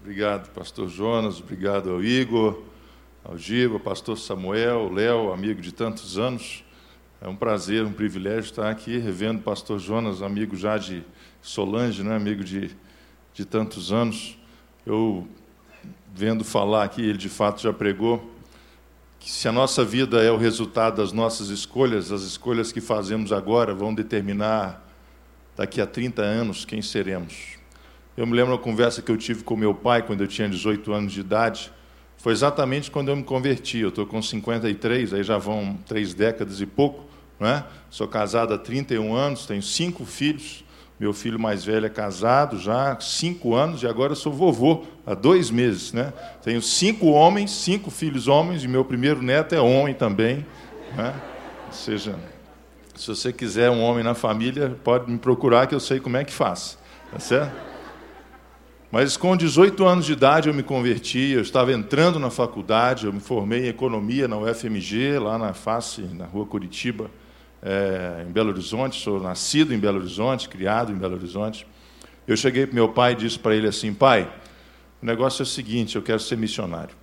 Obrigado, pastor Jonas, obrigado ao Igor, ao Giba, pastor Samuel, Léo, amigo de tantos anos. É um prazer, um privilégio estar aqui revendo o pastor Jonas, amigo já de Solange, né, amigo de, de tantos anos. Eu, vendo falar aqui, ele de fato já pregou, que se a nossa vida é o resultado das nossas escolhas, as escolhas que fazemos agora vão determinar daqui a 30 anos quem seremos. Eu me lembro uma conversa que eu tive com meu pai quando eu tinha 18 anos de idade. Foi exatamente quando eu me converti. Eu estou com 53, aí já vão três décadas e pouco. Né? Sou casado há 31 anos, tenho cinco filhos. Meu filho mais velho é casado já há cinco anos e agora sou vovô há dois meses. Né? Tenho cinco homens, cinco filhos homens, e meu primeiro neto é homem também. Né? Ou seja, se você quiser um homem na família, pode me procurar que eu sei como é que faz. Tá certo? Mas com 18 anos de idade eu me converti, eu estava entrando na faculdade, eu me formei em economia na UFMG, lá na face, na rua Curitiba, é, em Belo Horizonte. Sou nascido em Belo Horizonte, criado em Belo Horizonte. Eu cheguei para meu pai e disse para ele assim: pai, o negócio é o seguinte, eu quero ser missionário.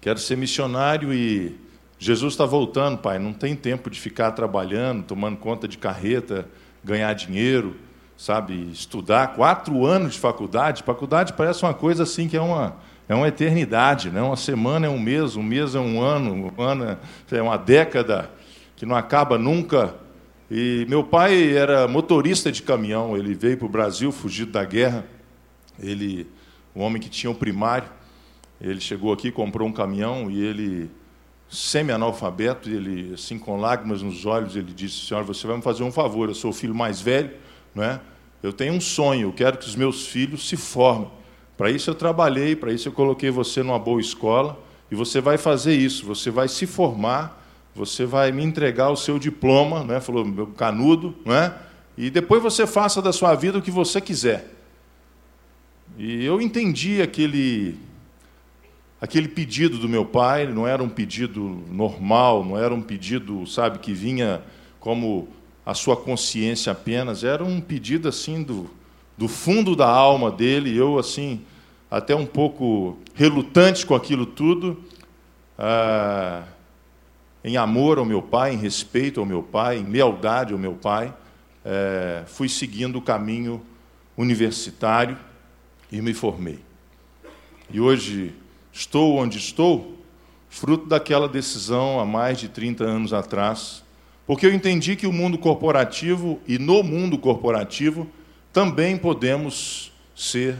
Quero ser missionário e Jesus está voltando, pai. Não tem tempo de ficar trabalhando, tomando conta de carreta, ganhar dinheiro sabe, estudar quatro anos de faculdade. Faculdade parece uma coisa assim que é uma, é uma eternidade, né? Uma semana é um mês, um mês é um ano, um ano é uma década que não acaba nunca. E meu pai era motorista de caminhão. Ele veio para o Brasil fugido da guerra. Ele, um homem que tinha o um primário, ele chegou aqui, comprou um caminhão e ele semi-analfabeto, ele assim com lágrimas nos olhos, ele disse: "Senhora, você vai me fazer um favor. Eu sou o filho mais velho, não é? Eu tenho um sonho, eu quero que os meus filhos se formem. Para isso eu trabalhei, para isso eu coloquei você numa boa escola, e você vai fazer isso, você vai se formar, você vai me entregar o seu diploma, né? falou meu canudo, né? e depois você faça da sua vida o que você quiser. E eu entendi aquele, aquele pedido do meu pai, não era um pedido normal, não era um pedido, sabe, que vinha como a sua consciência apenas, era um pedido assim do, do fundo da alma dele, eu assim, até um pouco relutante com aquilo tudo, ah, em amor ao meu pai, em respeito ao meu pai, em lealdade ao meu pai, eh, fui seguindo o caminho universitário e me formei. E hoje estou onde estou, fruto daquela decisão há mais de 30 anos atrás, porque eu entendi que o mundo corporativo e no mundo corporativo também podemos ser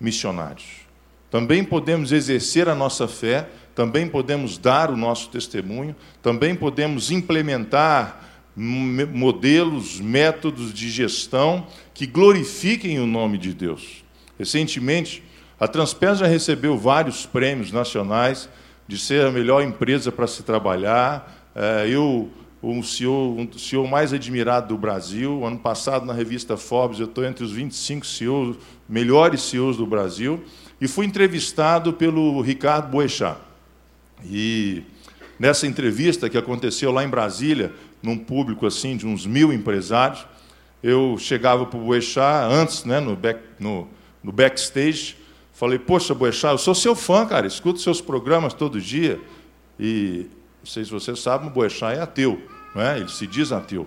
missionários. Também podemos exercer a nossa fé, também podemos dar o nosso testemunho, também podemos implementar modelos, métodos de gestão que glorifiquem o nome de Deus. Recentemente, a Transpes já recebeu vários prêmios nacionais de ser a melhor empresa para se trabalhar. É, eu um CEO, um CEO mais admirado do Brasil. Ano passado, na revista Forbes, eu estou entre os 25 CEOs, melhores CEOs do Brasil, e fui entrevistado pelo Ricardo Boechat. E nessa entrevista que aconteceu lá em Brasília, num público assim de uns mil empresários, eu chegava para o Boechat antes, né, no, back, no, no backstage, falei, poxa, Boechat, eu sou seu fã, cara, escuto seus programas todo dia. E não sei se você sabe, o Boechat é ateu, é? ele se diz ateu.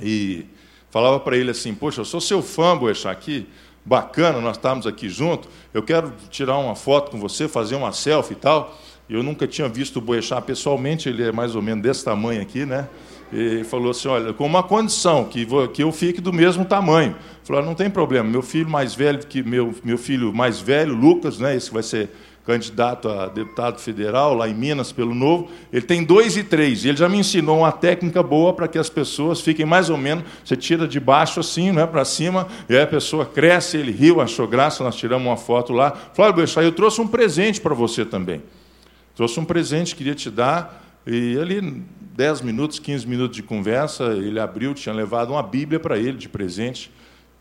E falava para ele assim: Poxa, eu sou seu fã, Boechat, aqui, bacana, nós estamos aqui juntos, eu quero tirar uma foto com você, fazer uma selfie e tal. Eu nunca tinha visto o Boechat pessoalmente, ele é mais ou menos desse tamanho aqui, né? E falou assim: Olha, com uma condição, que, que eu fique do mesmo tamanho. Falou: Não tem problema, meu filho mais velho, que meu, meu filho mais velho, Lucas, né, esse vai ser candidato a deputado federal lá em Minas pelo Novo, ele tem dois e três. E ele já me ensinou uma técnica boa para que as pessoas fiquem mais ou menos. Você tira de baixo assim, não é para cima, e aí a pessoa cresce, ele riu, achou graça, nós tiramos uma foto lá. Falou, Bechá, eu trouxe um presente para você também. Trouxe um presente, queria te dar. E ali, 10 minutos, 15 minutos de conversa, ele abriu, tinha levado uma Bíblia para ele de presente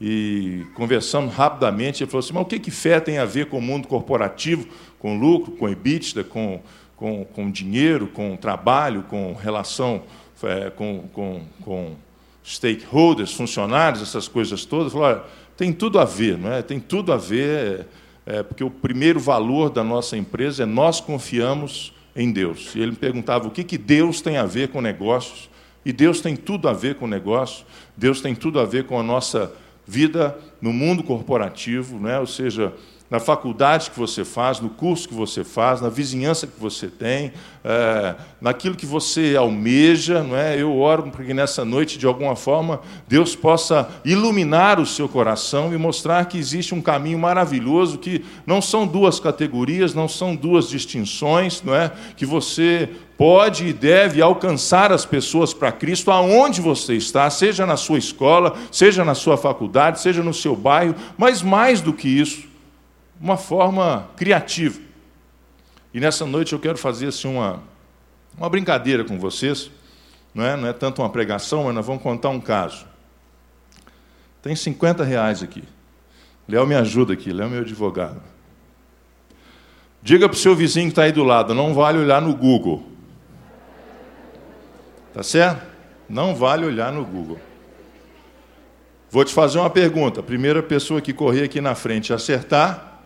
e conversando rapidamente, ele falou assim: mas o que, que fé tem a ver com o mundo corporativo, com lucro, com EBITDA, com, com, com dinheiro, com trabalho, com relação é, com, com, com stakeholders, funcionários, essas coisas todas? Falou: olha, tem tudo a ver, não é? tem tudo a ver. É, é, porque o primeiro valor da nossa empresa é nós confiamos em Deus. E ele me perguntava o que, que Deus tem a ver com negócios. E Deus tem tudo a ver com negócio, Deus tem tudo a ver com a nossa vida no mundo corporativo, né? ou seja, na faculdade que você faz, no curso que você faz, na vizinhança que você tem, é, naquilo que você almeja. Não é? Eu oro para que nessa noite, de alguma forma, Deus possa iluminar o seu coração e mostrar que existe um caminho maravilhoso, que não são duas categorias, não são duas distinções, não é? que você pode e deve alcançar as pessoas para Cristo aonde você está, seja na sua escola, seja na sua faculdade, seja no seu bairro, mas mais do que isso, uma forma criativa. E nessa noite eu quero fazer assim, uma, uma brincadeira com vocês. Não é, não é tanto uma pregação, mas nós vamos contar um caso. Tem 50 reais aqui. Léo me ajuda aqui, Léo é meu advogado. Diga para o seu vizinho que está aí do lado, não vale olhar no Google. Tá certo? Não vale olhar no Google. Vou te fazer uma pergunta. Primeira pessoa que correr aqui na frente acertar,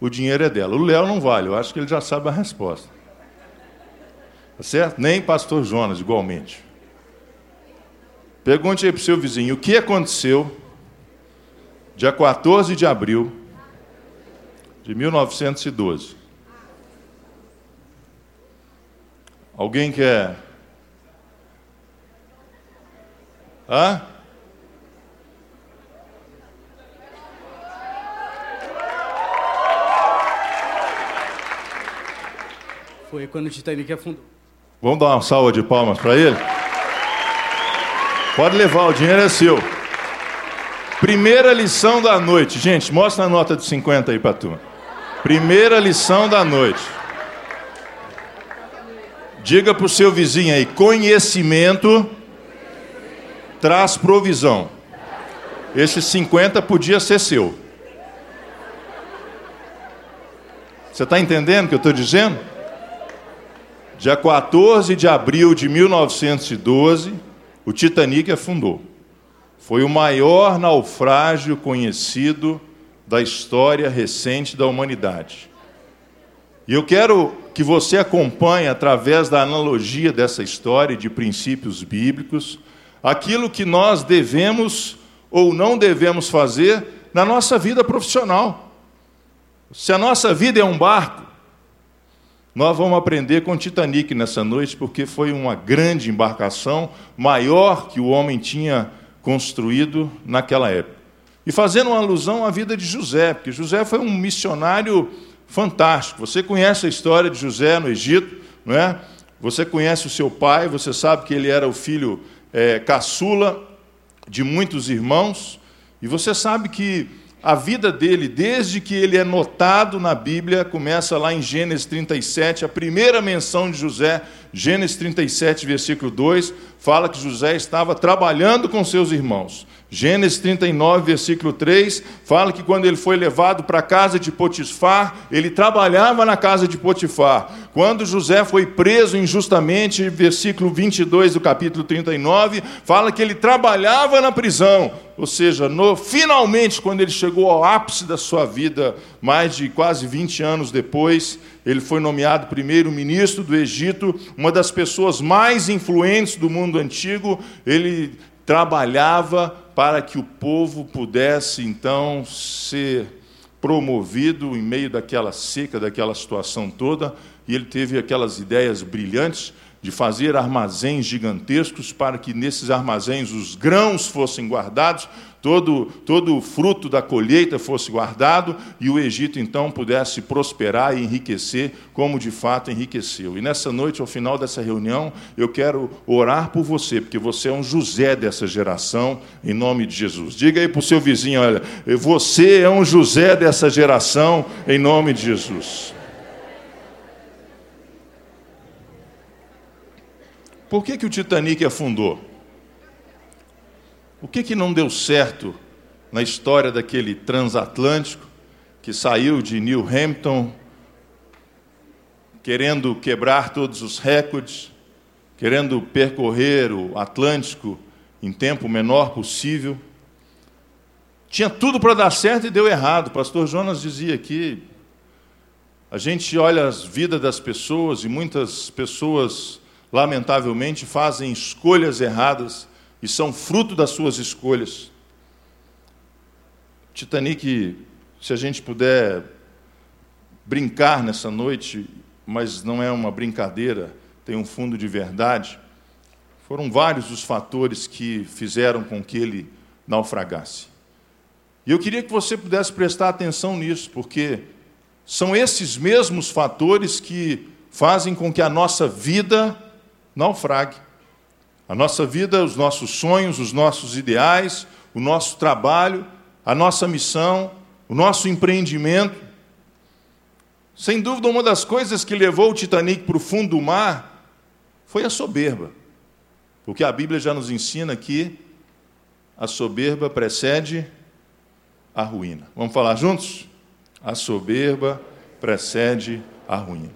o dinheiro é dela. O Léo não vale, eu acho que ele já sabe a resposta. Tá certo? Nem pastor Jonas, igualmente. Pergunte aí para o seu vizinho: o que aconteceu dia 14 de abril de 1912? Alguém quer? Hã? Foi quando o Titanic afundou. Vamos dar uma salva de palmas para ele? Pode levar, o dinheiro é seu. Primeira lição da noite. Gente, mostra a nota de 50 aí para tu. Primeira lição da noite. Diga para o seu vizinho aí: conhecimento traz provisão. Esse 50 podia ser seu. Você está entendendo o que eu estou dizendo? Dia 14 de abril de 1912, o Titanic afundou. Foi o maior naufrágio conhecido da história recente da humanidade. E eu quero que você acompanhe, através da analogia dessa história de princípios bíblicos, aquilo que nós devemos ou não devemos fazer na nossa vida profissional. Se a nossa vida é um barco, nós vamos aprender com o Titanic nessa noite, porque foi uma grande embarcação, maior que o homem tinha construído naquela época. E fazendo uma alusão à vida de José, porque José foi um missionário fantástico. Você conhece a história de José no Egito, não é? Você conhece o seu pai, você sabe que ele era o filho é, caçula de muitos irmãos, e você sabe que a vida dele, desde que ele é notado na Bíblia, começa lá em Gênesis 37, a primeira menção de José, Gênesis 37, versículo 2, fala que José estava trabalhando com seus irmãos. Gênesis 39, versículo 3, fala que quando ele foi levado para a casa de Potifar, ele trabalhava na casa de Potifar. Quando José foi preso injustamente, versículo 22 do capítulo 39, fala que ele trabalhava na prisão. Ou seja, no, finalmente, quando ele chegou ao ápice da sua vida, mais de quase 20 anos depois, ele foi nomeado primeiro-ministro do Egito, uma das pessoas mais influentes do mundo antigo. Ele trabalhava para que o povo pudesse então ser promovido em meio daquela seca, daquela situação toda, e ele teve aquelas ideias brilhantes de fazer armazéns gigantescos para que nesses armazéns os grãos fossem guardados, todo, todo o fruto da colheita fosse guardado e o Egito então pudesse prosperar e enriquecer, como de fato enriqueceu. E nessa noite, ao final dessa reunião, eu quero orar por você, porque você é um José dessa geração, em nome de Jesus. Diga aí para o seu vizinho: olha, você é um José dessa geração, em nome de Jesus. Por que, que o Titanic afundou? O que, que não deu certo na história daquele transatlântico que saiu de New Hampton querendo quebrar todos os recordes, querendo percorrer o Atlântico em tempo menor possível? tinha tudo para dar certo e deu errado. O pastor Jonas dizia que a gente olha as vidas das pessoas e muitas pessoas, lamentavelmente, fazem escolhas erradas e são fruto das suas escolhas. Titanic, se a gente puder brincar nessa noite, mas não é uma brincadeira, tem um fundo de verdade. Foram vários os fatores que fizeram com que ele naufragasse. E eu queria que você pudesse prestar atenção nisso, porque são esses mesmos fatores que fazem com que a nossa vida naufrague. A nossa vida, os nossos sonhos, os nossos ideais, o nosso trabalho, a nossa missão, o nosso empreendimento. Sem dúvida, uma das coisas que levou o Titanic para o fundo do mar foi a soberba. Porque a Bíblia já nos ensina que a soberba precede a ruína. Vamos falar juntos? A soberba precede a ruína.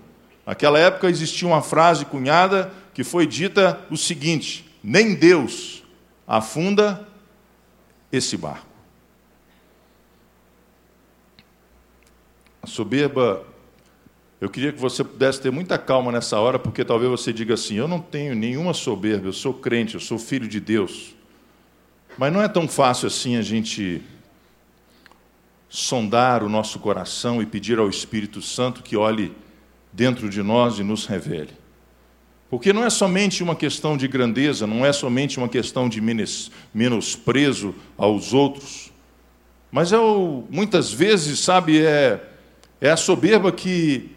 Naquela época existia uma frase cunhada que foi dita o seguinte: nem Deus afunda esse barco. A soberba, eu queria que você pudesse ter muita calma nessa hora, porque talvez você diga assim: eu não tenho nenhuma soberba, eu sou crente, eu sou filho de Deus. Mas não é tão fácil assim a gente sondar o nosso coração e pedir ao Espírito Santo que olhe dentro de nós e nos revele. Porque não é somente uma questão de grandeza, não é somente uma questão de menosprezo aos outros, mas é o, muitas vezes, sabe, é, é a soberba que,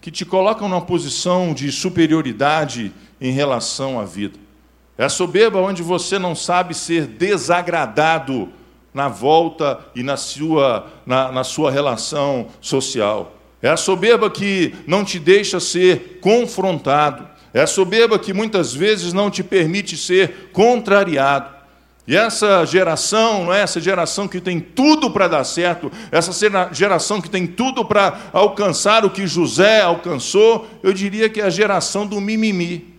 que te coloca numa posição de superioridade em relação à vida. É a soberba onde você não sabe ser desagradado na volta e na sua, na, na sua relação social. É a soberba que não te deixa ser confrontado. É a soberba que muitas vezes não te permite ser contrariado. E essa geração, não é essa geração que tem tudo para dar certo, essa geração que tem tudo para alcançar o que José alcançou, eu diria que é a geração do mimimi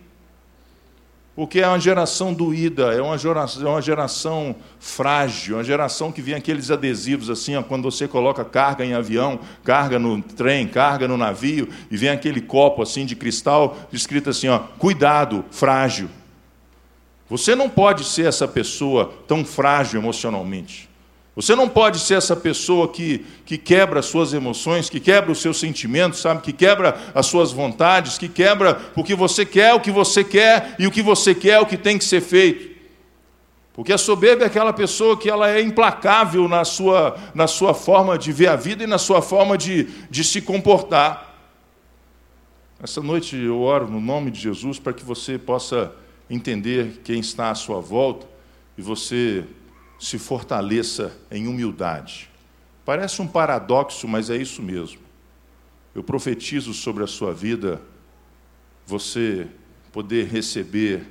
porque é uma geração doída, é uma geração, é uma geração frágil, uma geração que vem aqueles adesivos assim, ó, quando você coloca carga em avião, carga no trem, carga no navio, e vem aquele copo assim de cristal escrito assim, ó, cuidado, frágil. Você não pode ser essa pessoa tão frágil emocionalmente. Você não pode ser essa pessoa que, que quebra as suas emoções, que quebra os seus sentimentos, sabe? Que quebra as suas vontades, que quebra o que você quer, o que você quer e o que você quer, o que tem que ser feito. Porque a soberba é aquela pessoa que ela é implacável na sua, na sua forma de ver a vida e na sua forma de, de se comportar. Essa noite eu oro no nome de Jesus para que você possa entender quem está à sua volta e você se fortaleça em humildade. Parece um paradoxo, mas é isso mesmo. Eu profetizo sobre a sua vida você poder receber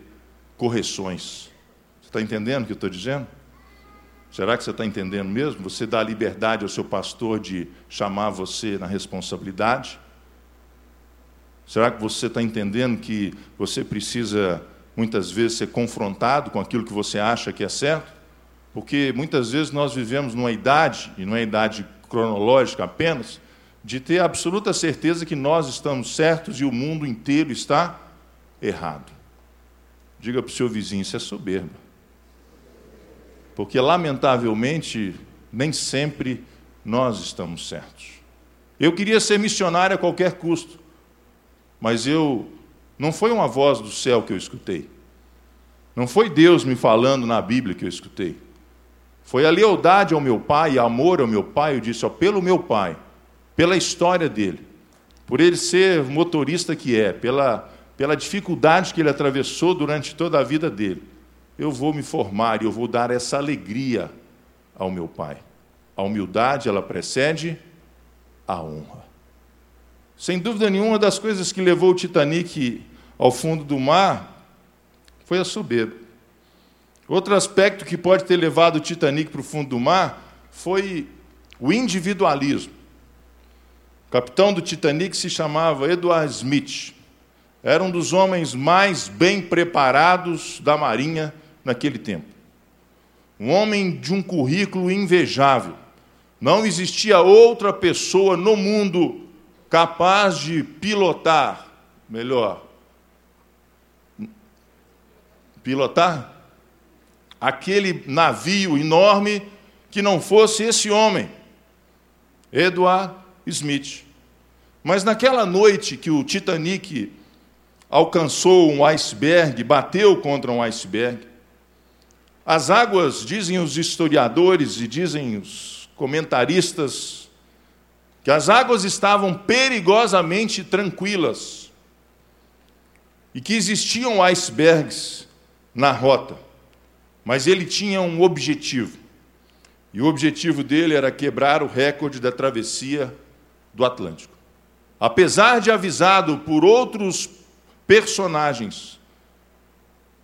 correções. Você está entendendo o que eu estou dizendo? Será que você está entendendo mesmo? Você dá liberdade ao seu pastor de chamar você na responsabilidade? Será que você está entendendo que você precisa muitas vezes ser confrontado com aquilo que você acha que é certo? Porque muitas vezes nós vivemos numa idade, e não é idade cronológica apenas, de ter absoluta certeza que nós estamos certos e o mundo inteiro está errado. Diga para o seu vizinho, isso é soberba. Porque, lamentavelmente, nem sempre nós estamos certos. Eu queria ser missionário a qualquer custo, mas eu não foi uma voz do céu que eu escutei. Não foi Deus me falando na Bíblia que eu escutei. Foi a lealdade ao meu pai, amor ao meu pai, eu disse, ó, pelo meu pai, pela história dele, por ele ser motorista que é, pela, pela dificuldade que ele atravessou durante toda a vida dele, eu vou me formar e eu vou dar essa alegria ao meu pai. A humildade, ela precede a honra. Sem dúvida nenhuma, das coisas que levou o Titanic ao fundo do mar foi a soberba. Outro aspecto que pode ter levado o Titanic para o fundo do mar foi o individualismo. O capitão do Titanic se chamava Edward Smith. Era um dos homens mais bem preparados da Marinha naquele tempo. um homem de um currículo invejável. Não existia outra pessoa no mundo capaz de pilotar, melhor, pilotar aquele navio enorme que não fosse esse homem, Edward Smith. Mas naquela noite que o Titanic alcançou um iceberg, bateu contra um iceberg, as águas, dizem os historiadores e dizem os comentaristas, que as águas estavam perigosamente tranquilas e que existiam icebergs na rota, mas ele tinha um objetivo. E o objetivo dele era quebrar o recorde da travessia do Atlântico. Apesar de avisado por outros personagens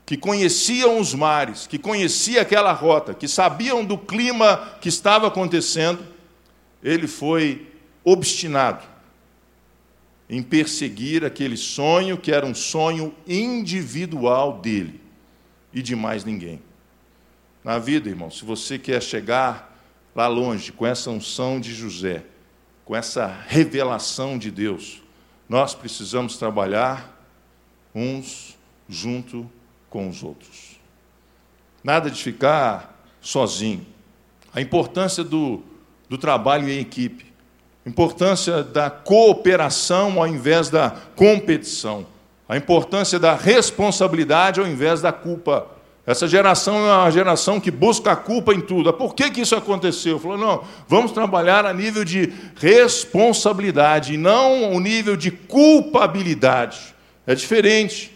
que conheciam os mares, que conheciam aquela rota, que sabiam do clima que estava acontecendo, ele foi obstinado em perseguir aquele sonho que era um sonho individual dele e de mais ninguém. Na vida, irmão, se você quer chegar lá longe com essa unção de José, com essa revelação de Deus, nós precisamos trabalhar uns junto com os outros. Nada de ficar sozinho. A importância do, do trabalho em equipe, a importância da cooperação ao invés da competição, a importância da responsabilidade ao invés da culpa. Essa geração é uma geração que busca a culpa em tudo. Por que, que isso aconteceu? Falou, não, vamos trabalhar a nível de responsabilidade, não o nível de culpabilidade. É diferente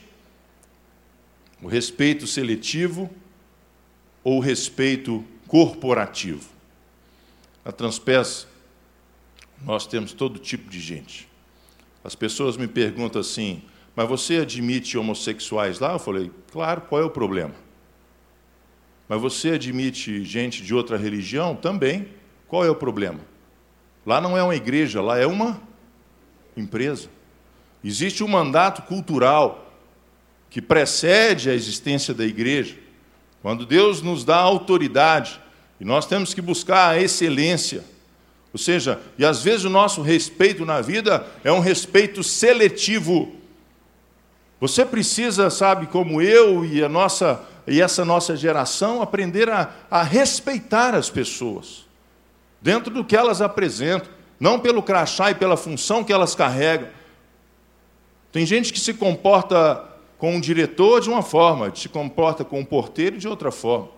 o respeito seletivo ou o respeito corporativo. Na Transpes, nós temos todo tipo de gente. As pessoas me perguntam assim, mas você admite homossexuais lá? Eu falei, claro, qual é o problema? Mas você admite gente de outra religião? Também. Qual é o problema? Lá não é uma igreja, lá é uma empresa. Existe um mandato cultural que precede a existência da igreja, quando Deus nos dá autoridade, e nós temos que buscar a excelência, ou seja, e às vezes o nosso respeito na vida é um respeito seletivo. Você precisa, sabe, como eu e a nossa e essa nossa geração, aprender a, a respeitar as pessoas, dentro do que elas apresentam, não pelo crachá e pela função que elas carregam. Tem gente que se comporta com um diretor de uma forma, se comporta com um porteiro de outra forma.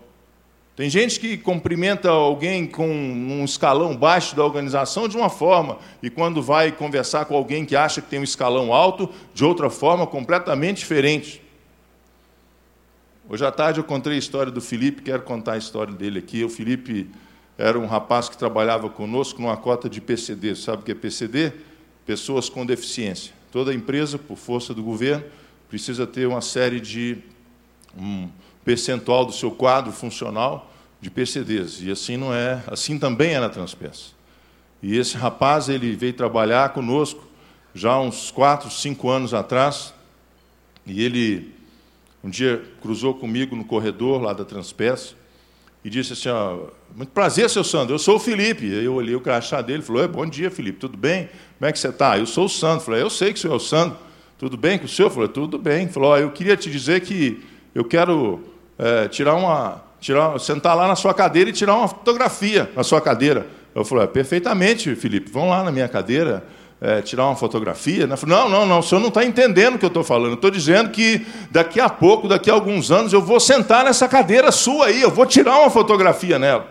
Tem gente que cumprimenta alguém com um escalão baixo da organização de uma forma, e quando vai conversar com alguém que acha que tem um escalão alto, de outra forma, completamente diferente. Hoje à tarde eu contei a história do Felipe, quero contar a história dele aqui. O Felipe era um rapaz que trabalhava conosco numa cota de PCD. Sabe o que é PCD? Pessoas com deficiência. Toda empresa, por força do governo, precisa ter uma série de um percentual do seu quadro funcional de PCDs. E assim não é, assim também é na Transpeça. E esse rapaz ele veio trabalhar conosco já uns quatro, cinco anos atrás. E ele um dia cruzou comigo no corredor lá da Transpeça e disse assim: ó, muito prazer, seu Sandro, eu sou o Felipe. Eu olhei o crachá dele e falou: bom dia, Felipe, tudo bem? Como é que você está? Eu sou o Sandro. Falei: eu sei que o senhor é o Sandro. Tudo bem com o senhor? Falou, tudo bem. Falou, eu queria te dizer que eu quero é, tirar uma, tirar, sentar lá na sua cadeira e tirar uma fotografia na sua cadeira. Eu falei, é, perfeitamente, Felipe, vão lá na minha cadeira é, tirar uma fotografia. Né? Não, não, não, o senhor não está entendendo o que eu estou falando. Eu estou dizendo que daqui a pouco, daqui a alguns anos, eu vou sentar nessa cadeira sua aí, eu vou tirar uma fotografia nela.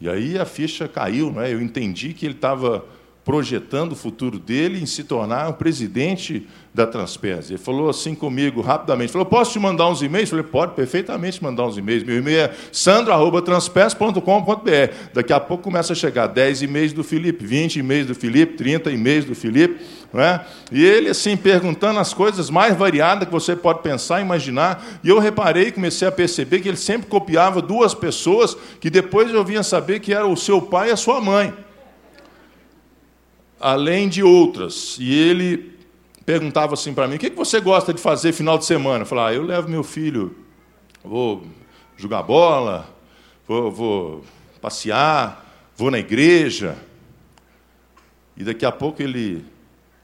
E aí a ficha caiu, né? eu entendi que ele estava projetando o futuro dele em se tornar o presidente da Transpes. Ele falou assim comigo rapidamente, falou, posso te mandar uns e-mails? Falei, pode perfeitamente mandar uns e-mails. Meu e-mail é sandro.transpes.com.br. Daqui a pouco começa a chegar 10 e-mails do Felipe, 20 e-mails do Felipe, 30 e-mails do Felipe. Não é? E ele, assim, perguntando as coisas mais variadas que você pode pensar, imaginar. E eu reparei comecei a perceber que ele sempre copiava duas pessoas que depois eu vinha saber que era o seu pai e a sua mãe além de outras. E ele perguntava assim para mim: o que você gosta de fazer final de semana? Eu falava: ah, eu levo meu filho, vou jogar bola, vou, vou passear, vou na igreja. E daqui a pouco ele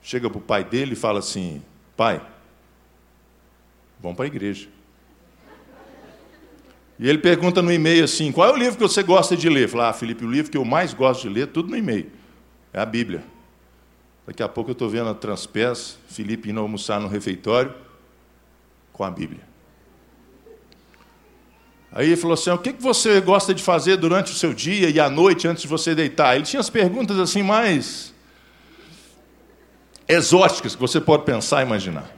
chega para o pai dele e fala assim: Pai, vamos para a igreja. E ele pergunta no e-mail assim: qual é o livro que você gosta de ler? Fala, ah, Felipe, o livro que eu mais gosto de ler, tudo no e-mail, é a Bíblia. Daqui a pouco eu estou vendo a Transpés, Felipe indo almoçar no refeitório com a Bíblia. Aí ele falou assim: o que você gosta de fazer durante o seu dia e à noite antes de você deitar? Ele tinha as perguntas assim mais exóticas que você pode pensar e imaginar.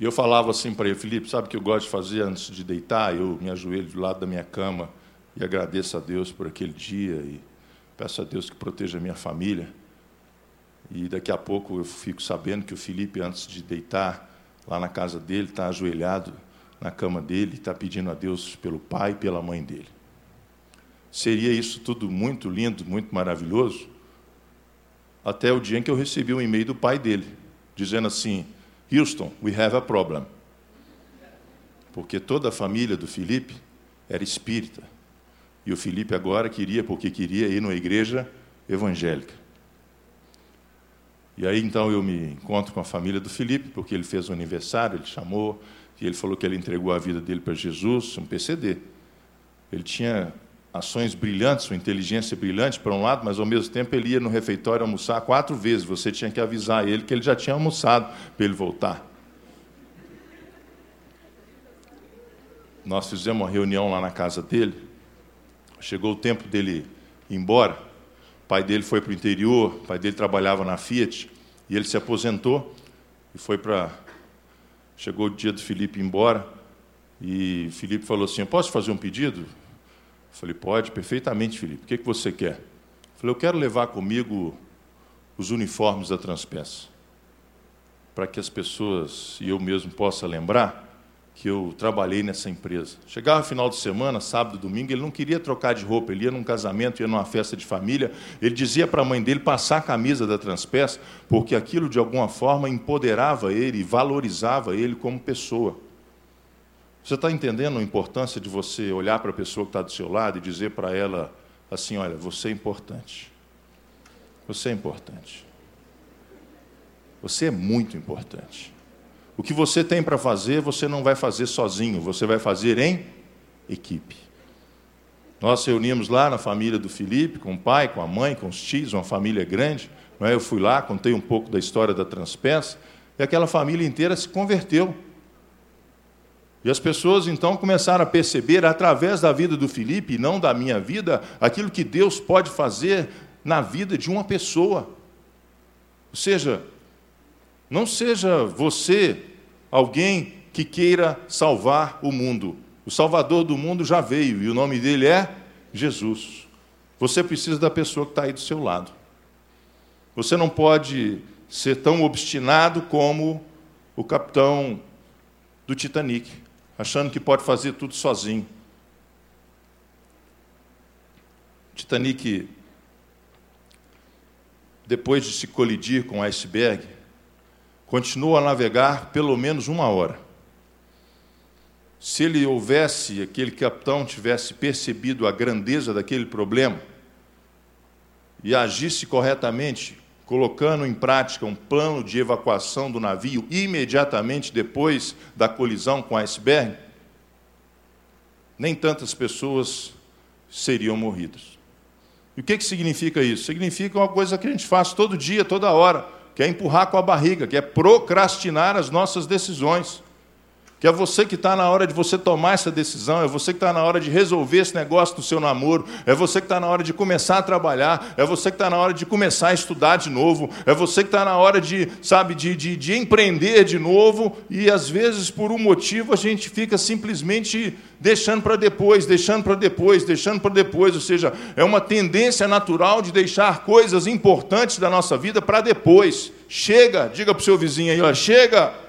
E eu falava assim para ele, Felipe, sabe o que eu gosto de fazer antes de deitar? Eu me ajoelho do lado da minha cama e agradeço a Deus por aquele dia e peço a Deus que proteja a minha família. E daqui a pouco eu fico sabendo que o Felipe, antes de deitar lá na casa dele, está ajoelhado na cama dele, está pedindo a Deus pelo pai e pela mãe dele. Seria isso tudo muito lindo, muito maravilhoso, até o dia em que eu recebi um e-mail do pai dele, dizendo assim: Houston, we have a problem. Porque toda a família do Felipe era espírita. E o Felipe agora queria, porque queria ir numa igreja evangélica. E aí então eu me encontro com a família do Felipe, porque ele fez o um aniversário, ele chamou, e ele falou que ele entregou a vida dele para Jesus, um PCD. Ele tinha ações brilhantes, uma inteligência brilhante para um lado, mas ao mesmo tempo ele ia no refeitório almoçar quatro vezes. Você tinha que avisar ele que ele já tinha almoçado para ele voltar. Nós fizemos uma reunião lá na casa dele. Chegou o tempo dele ir embora. Pai dele foi para o interior, pai dele trabalhava na Fiat e ele se aposentou e foi para. Chegou o dia do Felipe ir embora e Felipe falou assim: Posso fazer um pedido? Falei, pode, perfeitamente, Felipe. O que, que você quer? Falei, eu quero levar comigo os uniformes da Transpeça, para que as pessoas e eu mesmo possa lembrar que eu trabalhei nessa empresa. Chegava final de semana, sábado, domingo, ele não queria trocar de roupa, ele ia num casamento, ia numa festa de família, ele dizia para a mãe dele passar a camisa da Transpeça, porque aquilo de alguma forma empoderava ele, valorizava ele como pessoa. Você está entendendo a importância de você olhar para a pessoa que está do seu lado e dizer para ela assim: olha, você é importante. Você é importante. Você é muito importante. O que você tem para fazer, você não vai fazer sozinho, você vai fazer em equipe. Nós reunimos lá na família do Felipe, com o pai, com a mãe, com os tios, uma família grande. É? Eu fui lá, contei um pouco da história da Transpeça, e aquela família inteira se converteu. E as pessoas então começaram a perceber, através da vida do Felipe, e não da minha vida, aquilo que Deus pode fazer na vida de uma pessoa. Ou seja, não seja você alguém que queira salvar o mundo. O Salvador do mundo já veio e o nome dele é Jesus. Você precisa da pessoa que está aí do seu lado. Você não pode ser tão obstinado como o capitão do Titanic achando que pode fazer tudo sozinho. Titanic, depois de se colidir com o iceberg, continuou a navegar pelo menos uma hora. Se ele houvesse, aquele capitão tivesse percebido a grandeza daquele problema e agisse corretamente, colocando em prática um plano de evacuação do navio imediatamente depois da colisão com o iceberg, nem tantas pessoas seriam morridas. E o que, que significa isso? Significa uma coisa que a gente faz todo dia, toda hora, que é empurrar com a barriga, que é procrastinar as nossas decisões que é você que está na hora de você tomar essa decisão, é você que está na hora de resolver esse negócio do seu namoro, é você que está na hora de começar a trabalhar, é você que está na hora de começar a estudar de novo, é você que está na hora de, sabe, de, de, de empreender de novo, e às vezes por um motivo a gente fica simplesmente deixando para depois, deixando para depois, deixando para depois, ou seja, é uma tendência natural de deixar coisas importantes da nossa vida para depois. Chega, diga para o seu vizinho aí, ó, chega.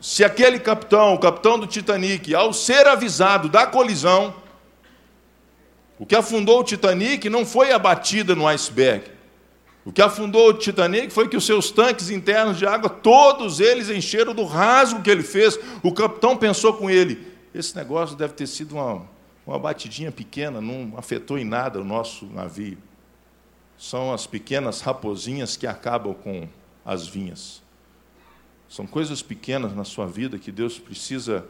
Se aquele capitão, o capitão do Titanic, ao ser avisado da colisão, o que afundou o Titanic não foi a batida no iceberg. O que afundou o Titanic foi que os seus tanques internos de água, todos eles encheram do rasgo que ele fez. O capitão pensou com ele: esse negócio deve ter sido uma, uma batidinha pequena, não afetou em nada o nosso navio. São as pequenas raposinhas que acabam com as vinhas. São coisas pequenas na sua vida que Deus precisa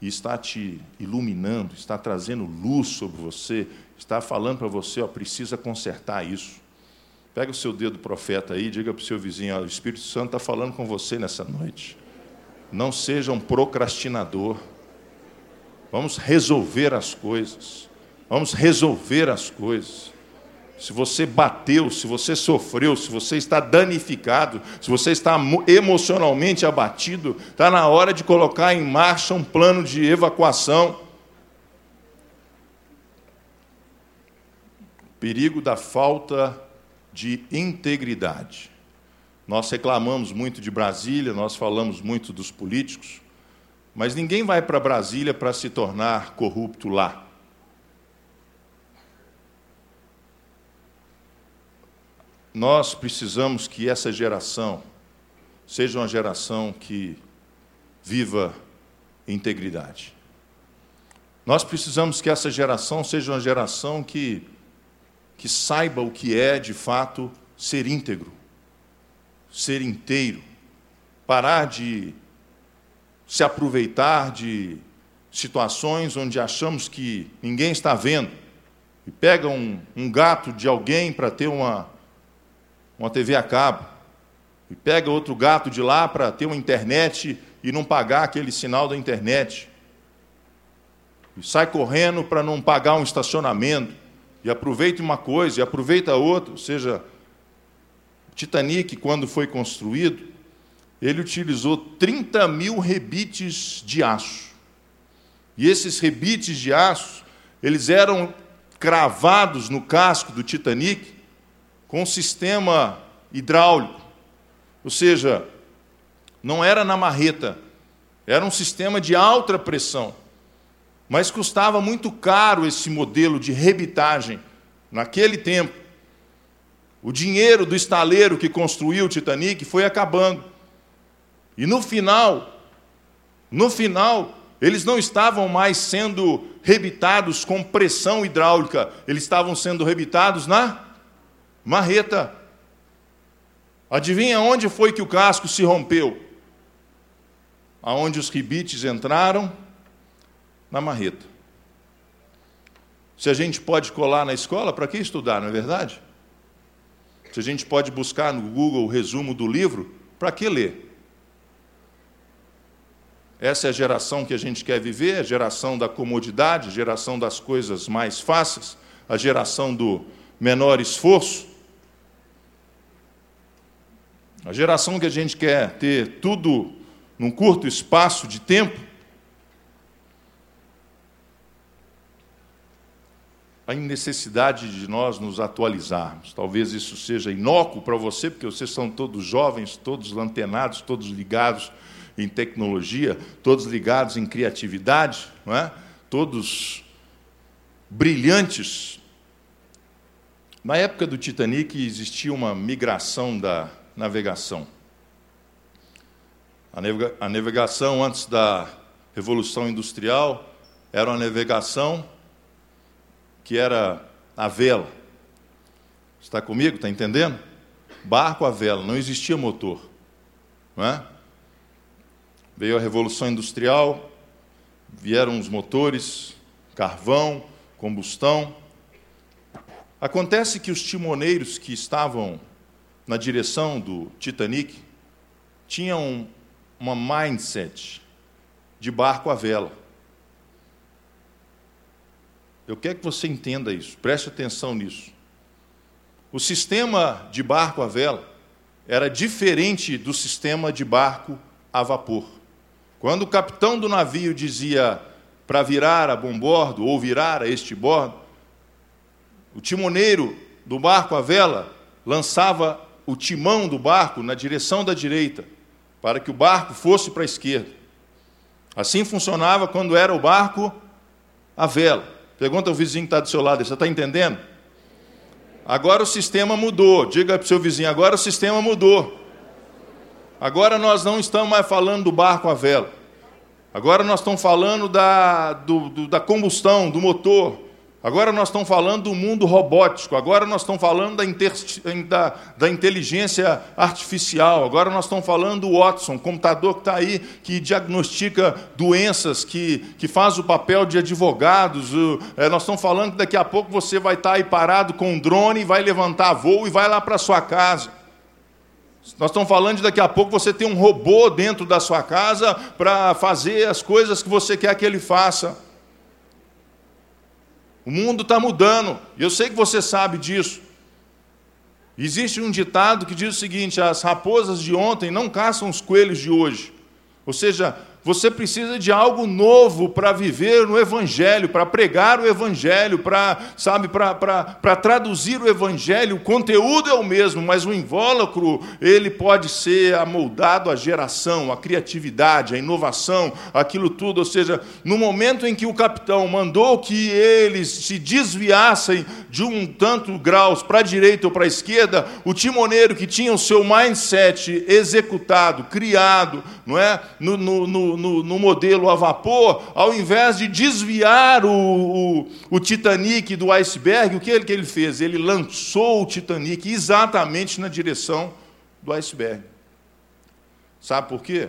e está te iluminando, está trazendo luz sobre você, está falando para você, ó, precisa consertar isso. Pega o seu dedo profeta aí, diga para o seu vizinho, ó, o Espírito Santo está falando com você nessa noite. Não seja um procrastinador. Vamos resolver as coisas. Vamos resolver as coisas. Se você bateu, se você sofreu, se você está danificado, se você está emocionalmente abatido, está na hora de colocar em marcha um plano de evacuação. Perigo da falta de integridade. Nós reclamamos muito de Brasília, nós falamos muito dos políticos, mas ninguém vai para Brasília para se tornar corrupto lá. Nós precisamos que essa geração seja uma geração que viva integridade. Nós precisamos que essa geração seja uma geração que, que saiba o que é, de fato, ser íntegro, ser inteiro, parar de se aproveitar de situações onde achamos que ninguém está vendo e pega um, um gato de alguém para ter uma, uma TV a cabo, e pega outro gato de lá para ter uma internet e não pagar aquele sinal da internet, e sai correndo para não pagar um estacionamento, e aproveita uma coisa e aproveita outra, ou seja, o Titanic, quando foi construído, ele utilizou 30 mil rebites de aço. E esses rebites de aço, eles eram cravados no casco do Titanic com um sistema hidráulico. Ou seja, não era na marreta, era um sistema de alta pressão. Mas custava muito caro esse modelo de rebitagem naquele tempo. O dinheiro do estaleiro que construiu o Titanic foi acabando. E no final, no final, eles não estavam mais sendo rebitados com pressão hidráulica, eles estavam sendo rebitados na marreta. Adivinha onde foi que o casco se rompeu? Aonde os ribites entraram? Na marreta. Se a gente pode colar na escola, para que estudar, não é verdade? Se a gente pode buscar no Google o resumo do livro, para que ler? Essa é a geração que a gente quer viver, a geração da comodidade, a geração das coisas mais fáceis, a geração do menor esforço. A geração que a gente quer ter tudo num curto espaço de tempo, a necessidade de nós nos atualizarmos. Talvez isso seja inócuo para você, porque vocês são todos jovens, todos antenados, todos ligados em tecnologia, todos ligados em criatividade, não é? todos brilhantes. Na época do Titanic existia uma migração da navegação. A navegação antes da Revolução Industrial era uma navegação que era a vela. Está comigo? Está entendendo? Barco a vela, não existia motor. Não é? Veio a Revolução Industrial, vieram os motores, carvão, combustão. Acontece que os timoneiros que estavam na direção do Titanic tinham uma mindset de barco à vela. Eu quero que você entenda isso, preste atenção nisso. O sistema de barco à vela era diferente do sistema de barco a vapor. Quando o capitão do navio dizia para virar a bom bordo ou virar a este bordo, o timoneiro do barco à vela lançava o timão do barco na direção da direita, para que o barco fosse para a esquerda. Assim funcionava quando era o barco à vela. Pergunta ao vizinho que está do seu lado, você está entendendo? Agora o sistema mudou. Diga para o seu vizinho, agora o sistema mudou. Agora nós não estamos mais falando do barco à vela. Agora nós estamos falando da, do, do, da combustão, do motor. Agora nós estamos falando do mundo robótico, agora nós estamos falando da, da, da, inteligência artificial, agora nós estamos falando do Watson, computador que está aí, que diagnostica doenças, que, que faz o papel de advogados. É, nós estamos falando que daqui a pouco você vai estar aí parado com um drone, vai levantar voo e vai lá para sua casa. Nós estamos falando de daqui a pouco você ter um robô dentro da sua casa para fazer as coisas que você quer que ele faça. O mundo está mudando, e eu sei que você sabe disso. Existe um ditado que diz o seguinte: as raposas de ontem não caçam os coelhos de hoje. Ou seja, você precisa de algo novo para viver no Evangelho, para pregar o Evangelho, para, sabe, para traduzir o Evangelho. O conteúdo é o mesmo, mas o invólucro, ele pode ser amoldado à geração, à criatividade, à inovação, aquilo tudo. Ou seja, no momento em que o capitão mandou que eles se desviassem de um tanto graus para a direita ou para a esquerda, o timoneiro que tinha o seu mindset executado, criado, não é? no, no, no no, no, modelo a vapor, ao invés de desviar o, o, o Titanic do iceberg, o que ele, que ele fez? Ele lançou o Titanic exatamente na direção do iceberg. Sabe por quê?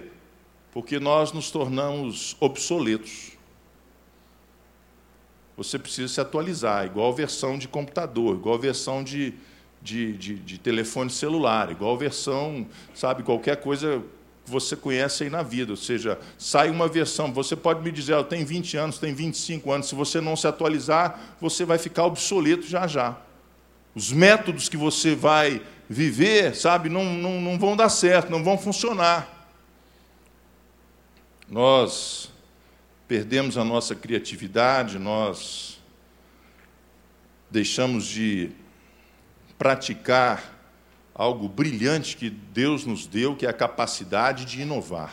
Porque nós nos tornamos obsoletos. Você precisa se atualizar, igual versão de computador, igual versão de, de, de, de telefone celular, igual versão, sabe, qualquer coisa você conhece aí na vida. Ou seja, sai uma versão. Você pode me dizer, eu tenho 20 anos, tenho 25 anos. Se você não se atualizar, você vai ficar obsoleto já já. Os métodos que você vai viver, sabe, não, não, não vão dar certo, não vão funcionar. Nós perdemos a nossa criatividade, nós deixamos de praticar algo brilhante que Deus nos deu, que é a capacidade de inovar.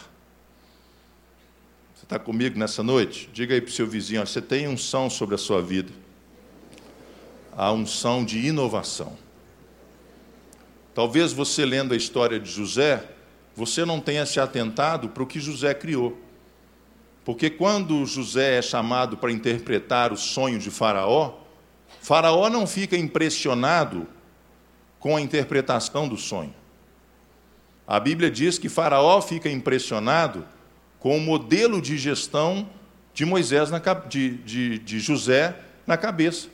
Você está comigo nessa noite? Diga aí para o seu vizinho: você tem unção sobre a sua vida. A unção de inovação. Talvez você lendo a história de José, você não tenha se atentado para o que José criou. Porque quando José é chamado para interpretar o sonho de Faraó, Faraó não fica impressionado com a interpretação do sonho. A Bíblia diz que Faraó fica impressionado com o modelo de gestão de Moisés, na, de, de, de José na cabeça.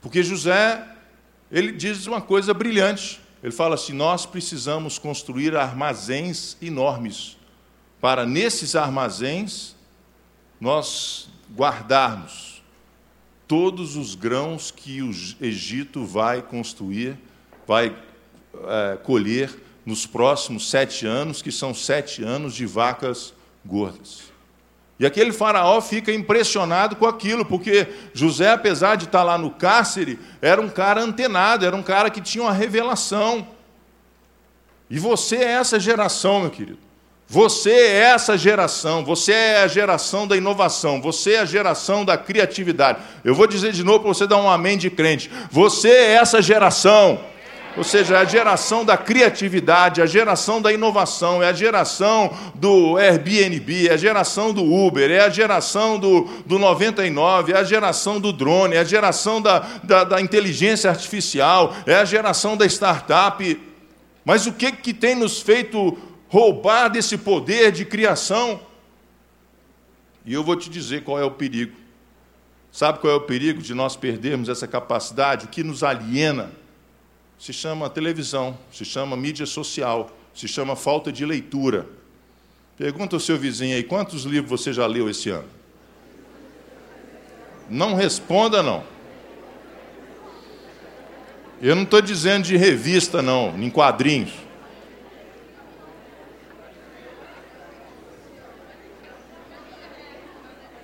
Porque José, ele diz uma coisa brilhante. Ele fala assim: nós precisamos construir armazéns enormes, para nesses armazéns nós guardarmos todos os grãos que o Egito vai construir vai é, colher nos próximos sete anos, que são sete anos de vacas gordas. E aquele faraó fica impressionado com aquilo, porque José, apesar de estar lá no cárcere, era um cara antenado, era um cara que tinha uma revelação. E você é essa geração, meu querido. Você é essa geração, você é a geração da inovação, você é a geração da criatividade. Eu vou dizer de novo para você dar um amém de crente. Você é essa geração. Ou seja, é a geração da criatividade, a geração da inovação, é a geração do Airbnb, é a geração do Uber, é a geração do, do 99, é a geração do drone, é a geração da, da, da inteligência artificial, é a geração da startup. Mas o que, que tem nos feito roubar desse poder de criação? E eu vou te dizer qual é o perigo. Sabe qual é o perigo de nós perdermos essa capacidade? O que nos aliena? Se chama televisão, se chama mídia social, se chama falta de leitura. Pergunta ao seu vizinho aí, quantos livros você já leu esse ano? Não responda, não. Eu não estou dizendo de revista, não, em quadrinhos.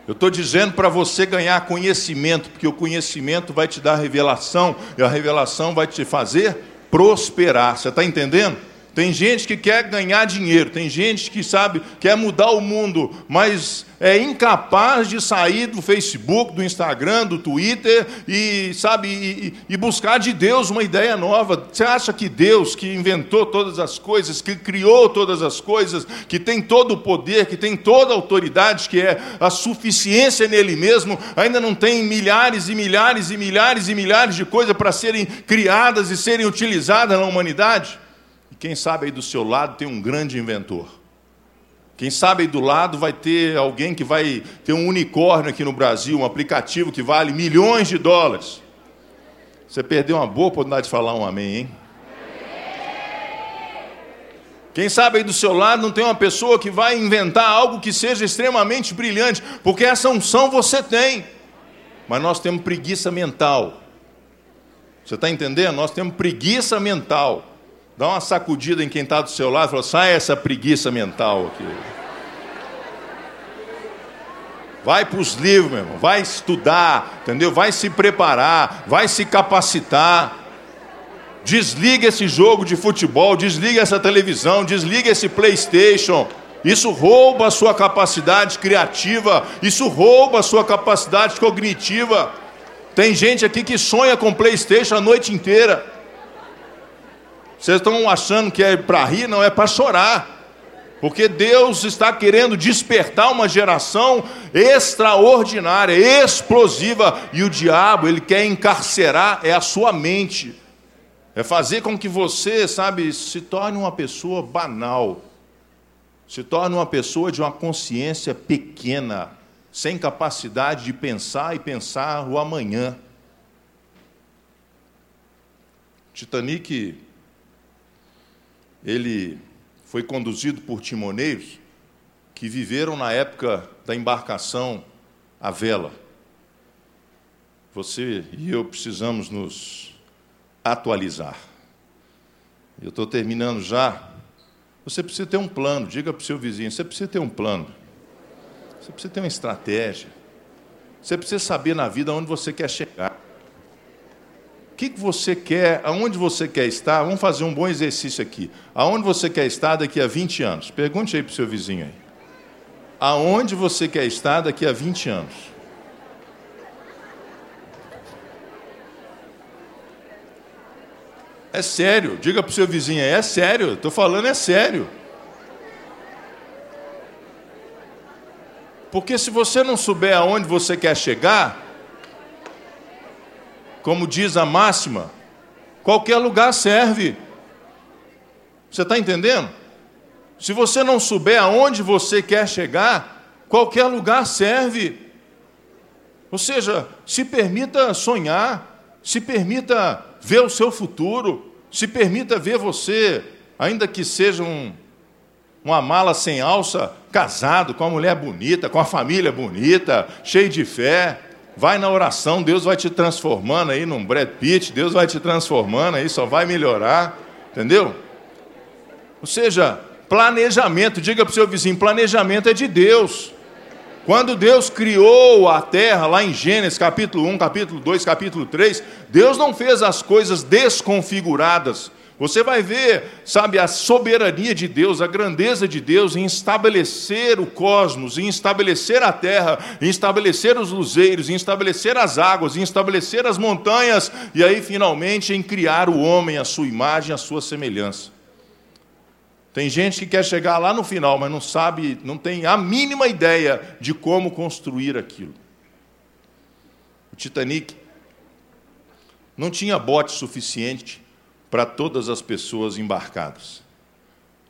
Eu estou dizendo para você ganhar conhecimento, porque o conhecimento vai te dar revelação, e a revelação vai te fazer prosperar. Você está entendendo? Tem gente que quer ganhar dinheiro, tem gente que sabe, quer mudar o mundo, mas é incapaz de sair do Facebook, do Instagram, do Twitter e, sabe, e, e, buscar de Deus uma ideia nova. Você acha que Deus, que inventou todas as coisas, que criou todas as coisas, que tem todo o poder, que tem toda a autoridade, que é a suficiência nele mesmo, ainda não tem milhares e milhares e milhares e milhares de coisas para serem criadas e serem utilizadas na humanidade? Quem sabe aí do seu lado tem um grande inventor. Quem sabe aí do lado vai ter alguém que vai ter um unicórnio aqui no Brasil, um aplicativo que vale milhões de dólares. Você perdeu uma boa oportunidade de falar um amém, hein? Quem sabe aí do seu lado não tem uma pessoa que vai inventar algo que seja extremamente brilhante, porque essa unção você tem. Mas nós temos preguiça mental. Você está entendendo? Nós temos preguiça mental. Dá uma sacudida em quem está do seu lado e fala: sai essa preguiça mental aqui. Vai para os livros, meu irmão. Vai estudar, entendeu? Vai se preparar, vai se capacitar. Desliga esse jogo de futebol, desliga essa televisão, desliga esse PlayStation. Isso rouba a sua capacidade criativa, isso rouba a sua capacidade cognitiva. Tem gente aqui que sonha com PlayStation a noite inteira. Vocês estão achando que é para rir? Não, é para chorar. Porque Deus está querendo despertar uma geração extraordinária, explosiva, e o diabo, ele quer encarcerar é a sua mente. É fazer com que você, sabe, se torne uma pessoa banal. Se torne uma pessoa de uma consciência pequena, sem capacidade de pensar e pensar o amanhã. Titanic ele foi conduzido por timoneiros que viveram na época da embarcação à vela. Você e eu precisamos nos atualizar. Eu estou terminando já. Você precisa ter um plano. Diga para o seu vizinho: você precisa ter um plano. Você precisa ter uma estratégia. Você precisa saber na vida onde você quer chegar. O que você quer, aonde você quer estar? Vamos fazer um bom exercício aqui. Aonde você quer estar daqui a 20 anos? Pergunte aí para o seu vizinho aí. Aonde você quer estar daqui a 20 anos? É sério, diga para o seu vizinho aí, é sério, estou falando é sério. Porque se você não souber aonde você quer chegar, como diz a máxima, qualquer lugar serve. Você está entendendo? Se você não souber aonde você quer chegar, qualquer lugar serve. Ou seja, se permita sonhar, se permita ver o seu futuro, se permita ver você, ainda que seja um, uma mala sem alça, casado com uma mulher bonita, com uma família bonita, cheio de fé, Vai na oração, Deus vai te transformando aí num Brad Pitt, Deus vai te transformando aí, só vai melhorar, entendeu? Ou seja, planejamento, diga para o seu vizinho, planejamento é de Deus. Quando Deus criou a terra, lá em Gênesis capítulo 1, capítulo 2, capítulo 3, Deus não fez as coisas desconfiguradas. Você vai ver, sabe, a soberania de Deus, a grandeza de Deus em estabelecer o cosmos, em estabelecer a terra, em estabelecer os luzeiros, em estabelecer as águas, em estabelecer as montanhas e aí finalmente em criar o homem à sua imagem, à sua semelhança. Tem gente que quer chegar lá no final, mas não sabe, não tem a mínima ideia de como construir aquilo. O Titanic não tinha bote suficiente para todas as pessoas embarcadas.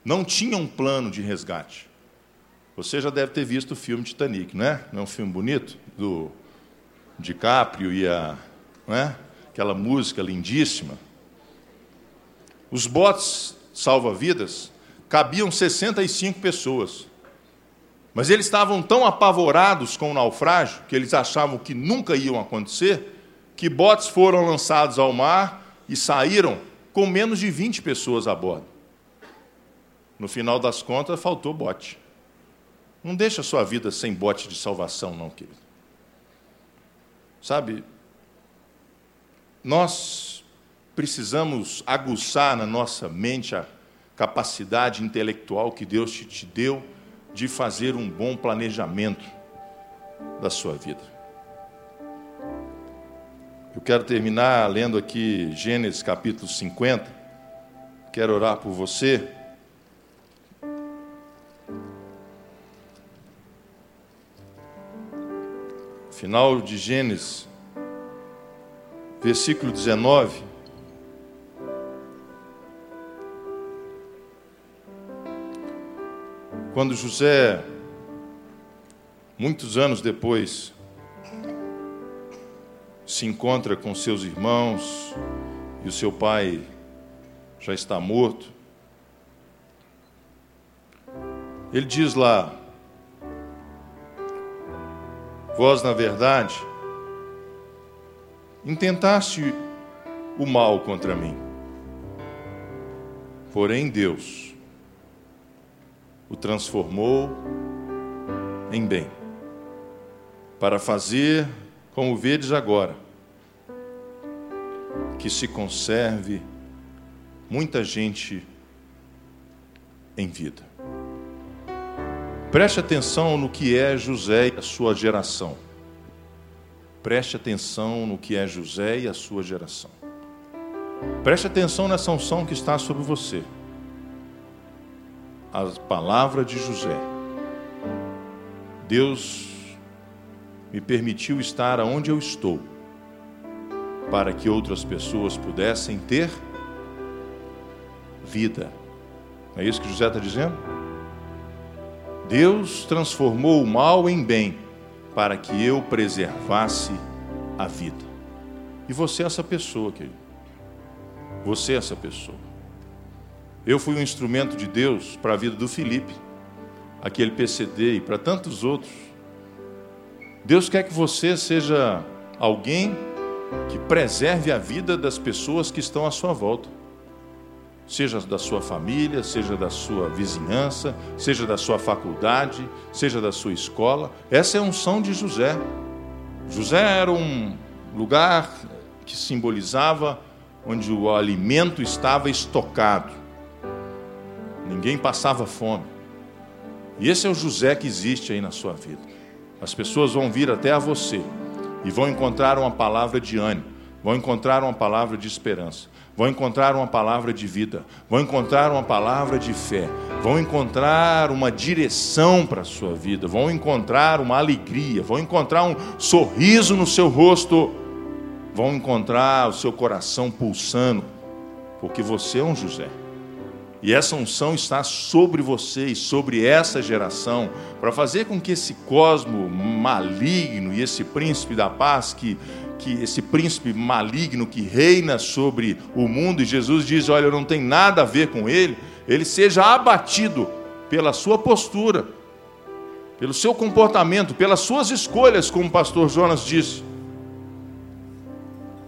Não tinha um plano de resgate. Você já deve ter visto o filme Titanic, não é? Não é um filme bonito? Do DiCaprio e a. É? Aquela música lindíssima. Os botes salva-vidas cabiam 65 pessoas. Mas eles estavam tão apavorados com o naufrágio, que eles achavam que nunca iam acontecer, que botes foram lançados ao mar e saíram com menos de 20 pessoas a bordo. No final das contas, faltou bote. Não deixa a sua vida sem bote de salvação, não, querido. Sabe, nós precisamos aguçar na nossa mente a, capacidade intelectual que Deus te, te deu de fazer um bom planejamento da sua vida. Eu quero terminar lendo aqui Gênesis capítulo 50. Quero orar por você. Final de Gênesis, versículo 19. Quando José, muitos anos depois, se encontra com seus irmãos e o seu pai já está morto, ele diz lá: Vós, na verdade, intentaste o mal contra mim. Porém, Deus o transformou em bem, para fazer, como vedes agora, que se conserve muita gente em vida. Preste atenção no que é José e a sua geração. Preste atenção no que é José e a sua geração. Preste atenção nessa unção que está sobre você. A palavra de José. Deus me permitiu estar aonde eu estou, para que outras pessoas pudessem ter vida. É isso que José está dizendo? Deus transformou o mal em bem para que eu preservasse a vida. E você é essa pessoa, querido. Você é essa pessoa. Eu fui um instrumento de Deus para a vida do Felipe, aquele PCD e para tantos outros. Deus quer que você seja alguém que preserve a vida das pessoas que estão à sua volta seja da sua família, seja da sua vizinhança, seja da sua faculdade, seja da sua escola. Essa é a unção de José. José era um lugar que simbolizava onde o alimento estava estocado. Ninguém passava fome. E esse é o José que existe aí na sua vida. As pessoas vão vir até a você e vão encontrar uma palavra de ânimo, vão encontrar uma palavra de esperança vão encontrar uma palavra de vida, vão encontrar uma palavra de fé, vão encontrar uma direção para a sua vida, vão encontrar uma alegria, vão encontrar um sorriso no seu rosto, vão encontrar o seu coração pulsando, porque você é um José. E essa unção está sobre você e sobre essa geração, para fazer com que esse cosmo maligno e esse príncipe da paz que que esse príncipe maligno que reina sobre o mundo, e Jesus diz: Olha, não tem nada a ver com ele, ele seja abatido pela sua postura, pelo seu comportamento, pelas suas escolhas, como o pastor Jonas disse.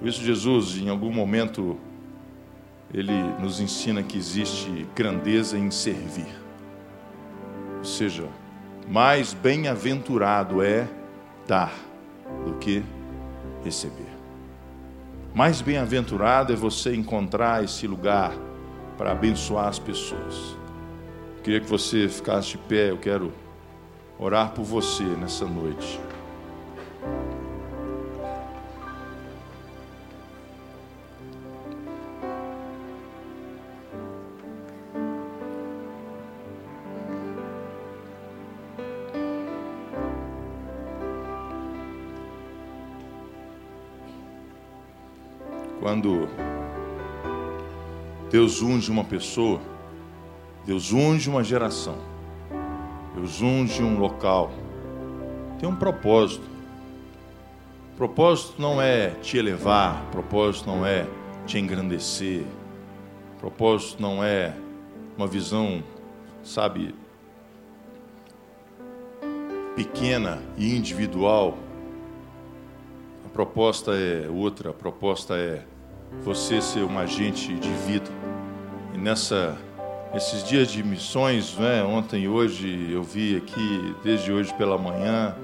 Por isso, Jesus, em algum momento, ele nos ensina que existe grandeza em servir. Ou seja, mais bem-aventurado é dar do que receber. Mais bem-aventurado é você encontrar esse lugar para abençoar as pessoas. queria que você ficasse de pé, eu quero orar por você nessa noite. Quando Deus unge uma pessoa, Deus unge uma geração, Deus unge um local, tem um propósito. O propósito não é te elevar, propósito não é te engrandecer, propósito não é uma visão, sabe, pequena e individual. A proposta é outra, a proposta é você ser um agente de vida. E nessa, nesses dias de missões, né, ontem e hoje, eu vi aqui, desde hoje pela manhã,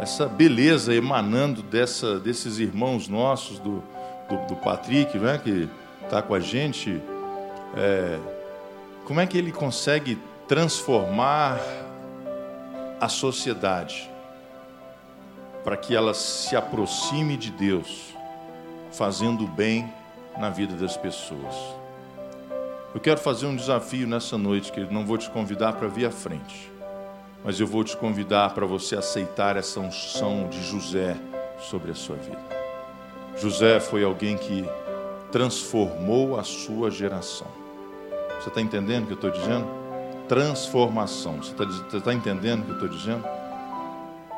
essa beleza emanando dessa, desses irmãos nossos, do, do, do Patrick, né, que está com a gente. É, como é que ele consegue transformar a sociedade para que ela se aproxime de Deus, fazendo bem na vida das pessoas. Eu quero fazer um desafio nessa noite, que não vou te convidar para vir à frente, mas eu vou te convidar para você aceitar essa unção de José sobre a sua vida. José foi alguém que transformou a sua geração. Você está entendendo o que eu estou dizendo? Transformação. Você está tá entendendo o que eu estou dizendo?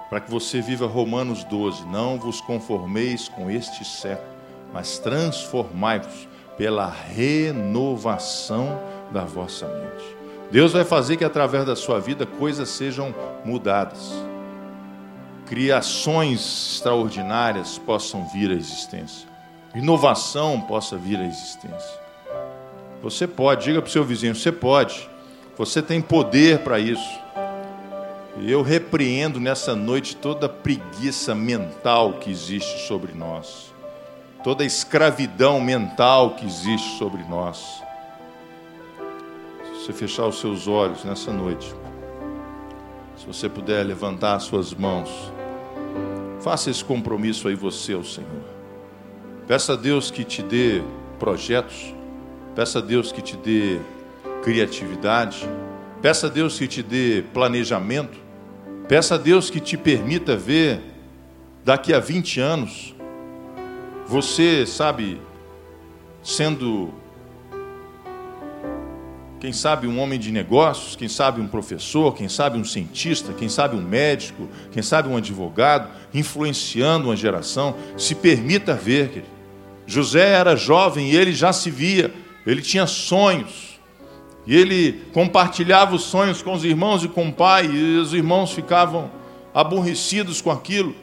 Para que você viva Romanos 12: Não vos conformeis com este século, mas transformai-vos pela renovação da vossa mente. Deus vai fazer que através da sua vida coisas sejam mudadas, criações extraordinárias possam vir à existência, inovação possa vir à existência. Você pode, diga para o seu vizinho: você pode, você tem poder para isso. Eu repreendo nessa noite toda a preguiça mental que existe sobre nós toda a escravidão mental que existe sobre nós. Se você fechar os seus olhos nessa noite, se você puder levantar as suas mãos, faça esse compromisso aí você ao Senhor. Peça a Deus que te dê projetos, peça a Deus que te dê criatividade, peça a Deus que te dê planejamento, peça a Deus que te permita ver daqui a 20 anos você, sabe, sendo, quem sabe, um homem de negócios, quem sabe, um professor, quem sabe, um cientista, quem sabe, um médico, quem sabe, um advogado, influenciando uma geração, se permita ver, querido. José era jovem e ele já se via, ele tinha sonhos. E ele compartilhava os sonhos com os irmãos e com o pai, e os irmãos ficavam aborrecidos com aquilo.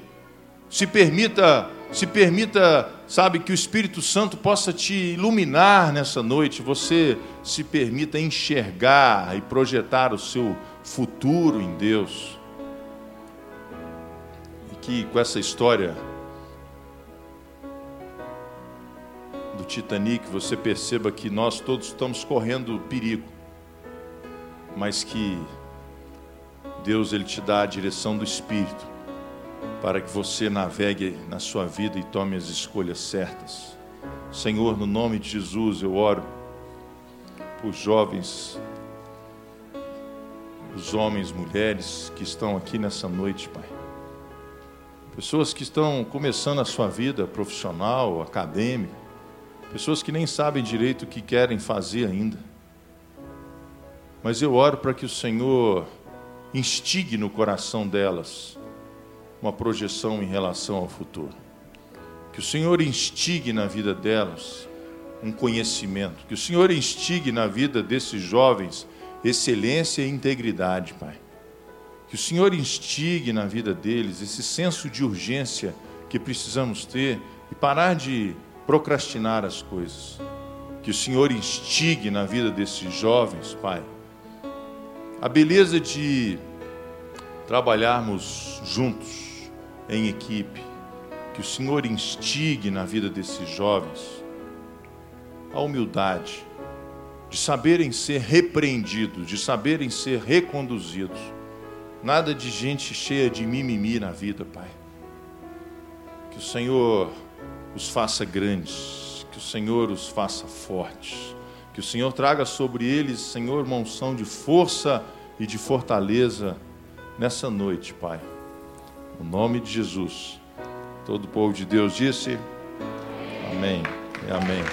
Se permita se permita, sabe, que o Espírito Santo possa te iluminar nessa noite, você se permita enxergar e projetar o seu futuro em Deus. E que com essa história do Titanic você perceba que nós todos estamos correndo perigo, mas que Deus ele te dá a direção do Espírito para que você navegue na sua vida e tome as escolhas certas. Senhor, no nome de Jesus, eu oro por jovens, os homens, mulheres que estão aqui nessa noite, Pai. Pessoas que estão começando a sua vida profissional, acadêmica, pessoas que nem sabem direito o que querem fazer ainda. Mas eu oro para que o Senhor instigue no coração delas uma projeção em relação ao futuro. Que o Senhor instigue na vida delas um conhecimento, que o Senhor instigue na vida desses jovens excelência e integridade, Pai. Que o Senhor instigue na vida deles esse senso de urgência que precisamos ter e parar de procrastinar as coisas. Que o Senhor instigue na vida desses jovens, Pai, a beleza de trabalharmos juntos, em equipe, que o Senhor instigue na vida desses jovens a humildade, de saberem ser repreendidos, de saberem ser reconduzidos. Nada de gente cheia de mimimi na vida, Pai. Que o Senhor os faça grandes, que o Senhor os faça fortes, que o Senhor traga sobre eles, Senhor, uma unção de força e de fortaleza nessa noite, Pai. No nome de Jesus. Todo o povo de Deus disse: Amém. E amém.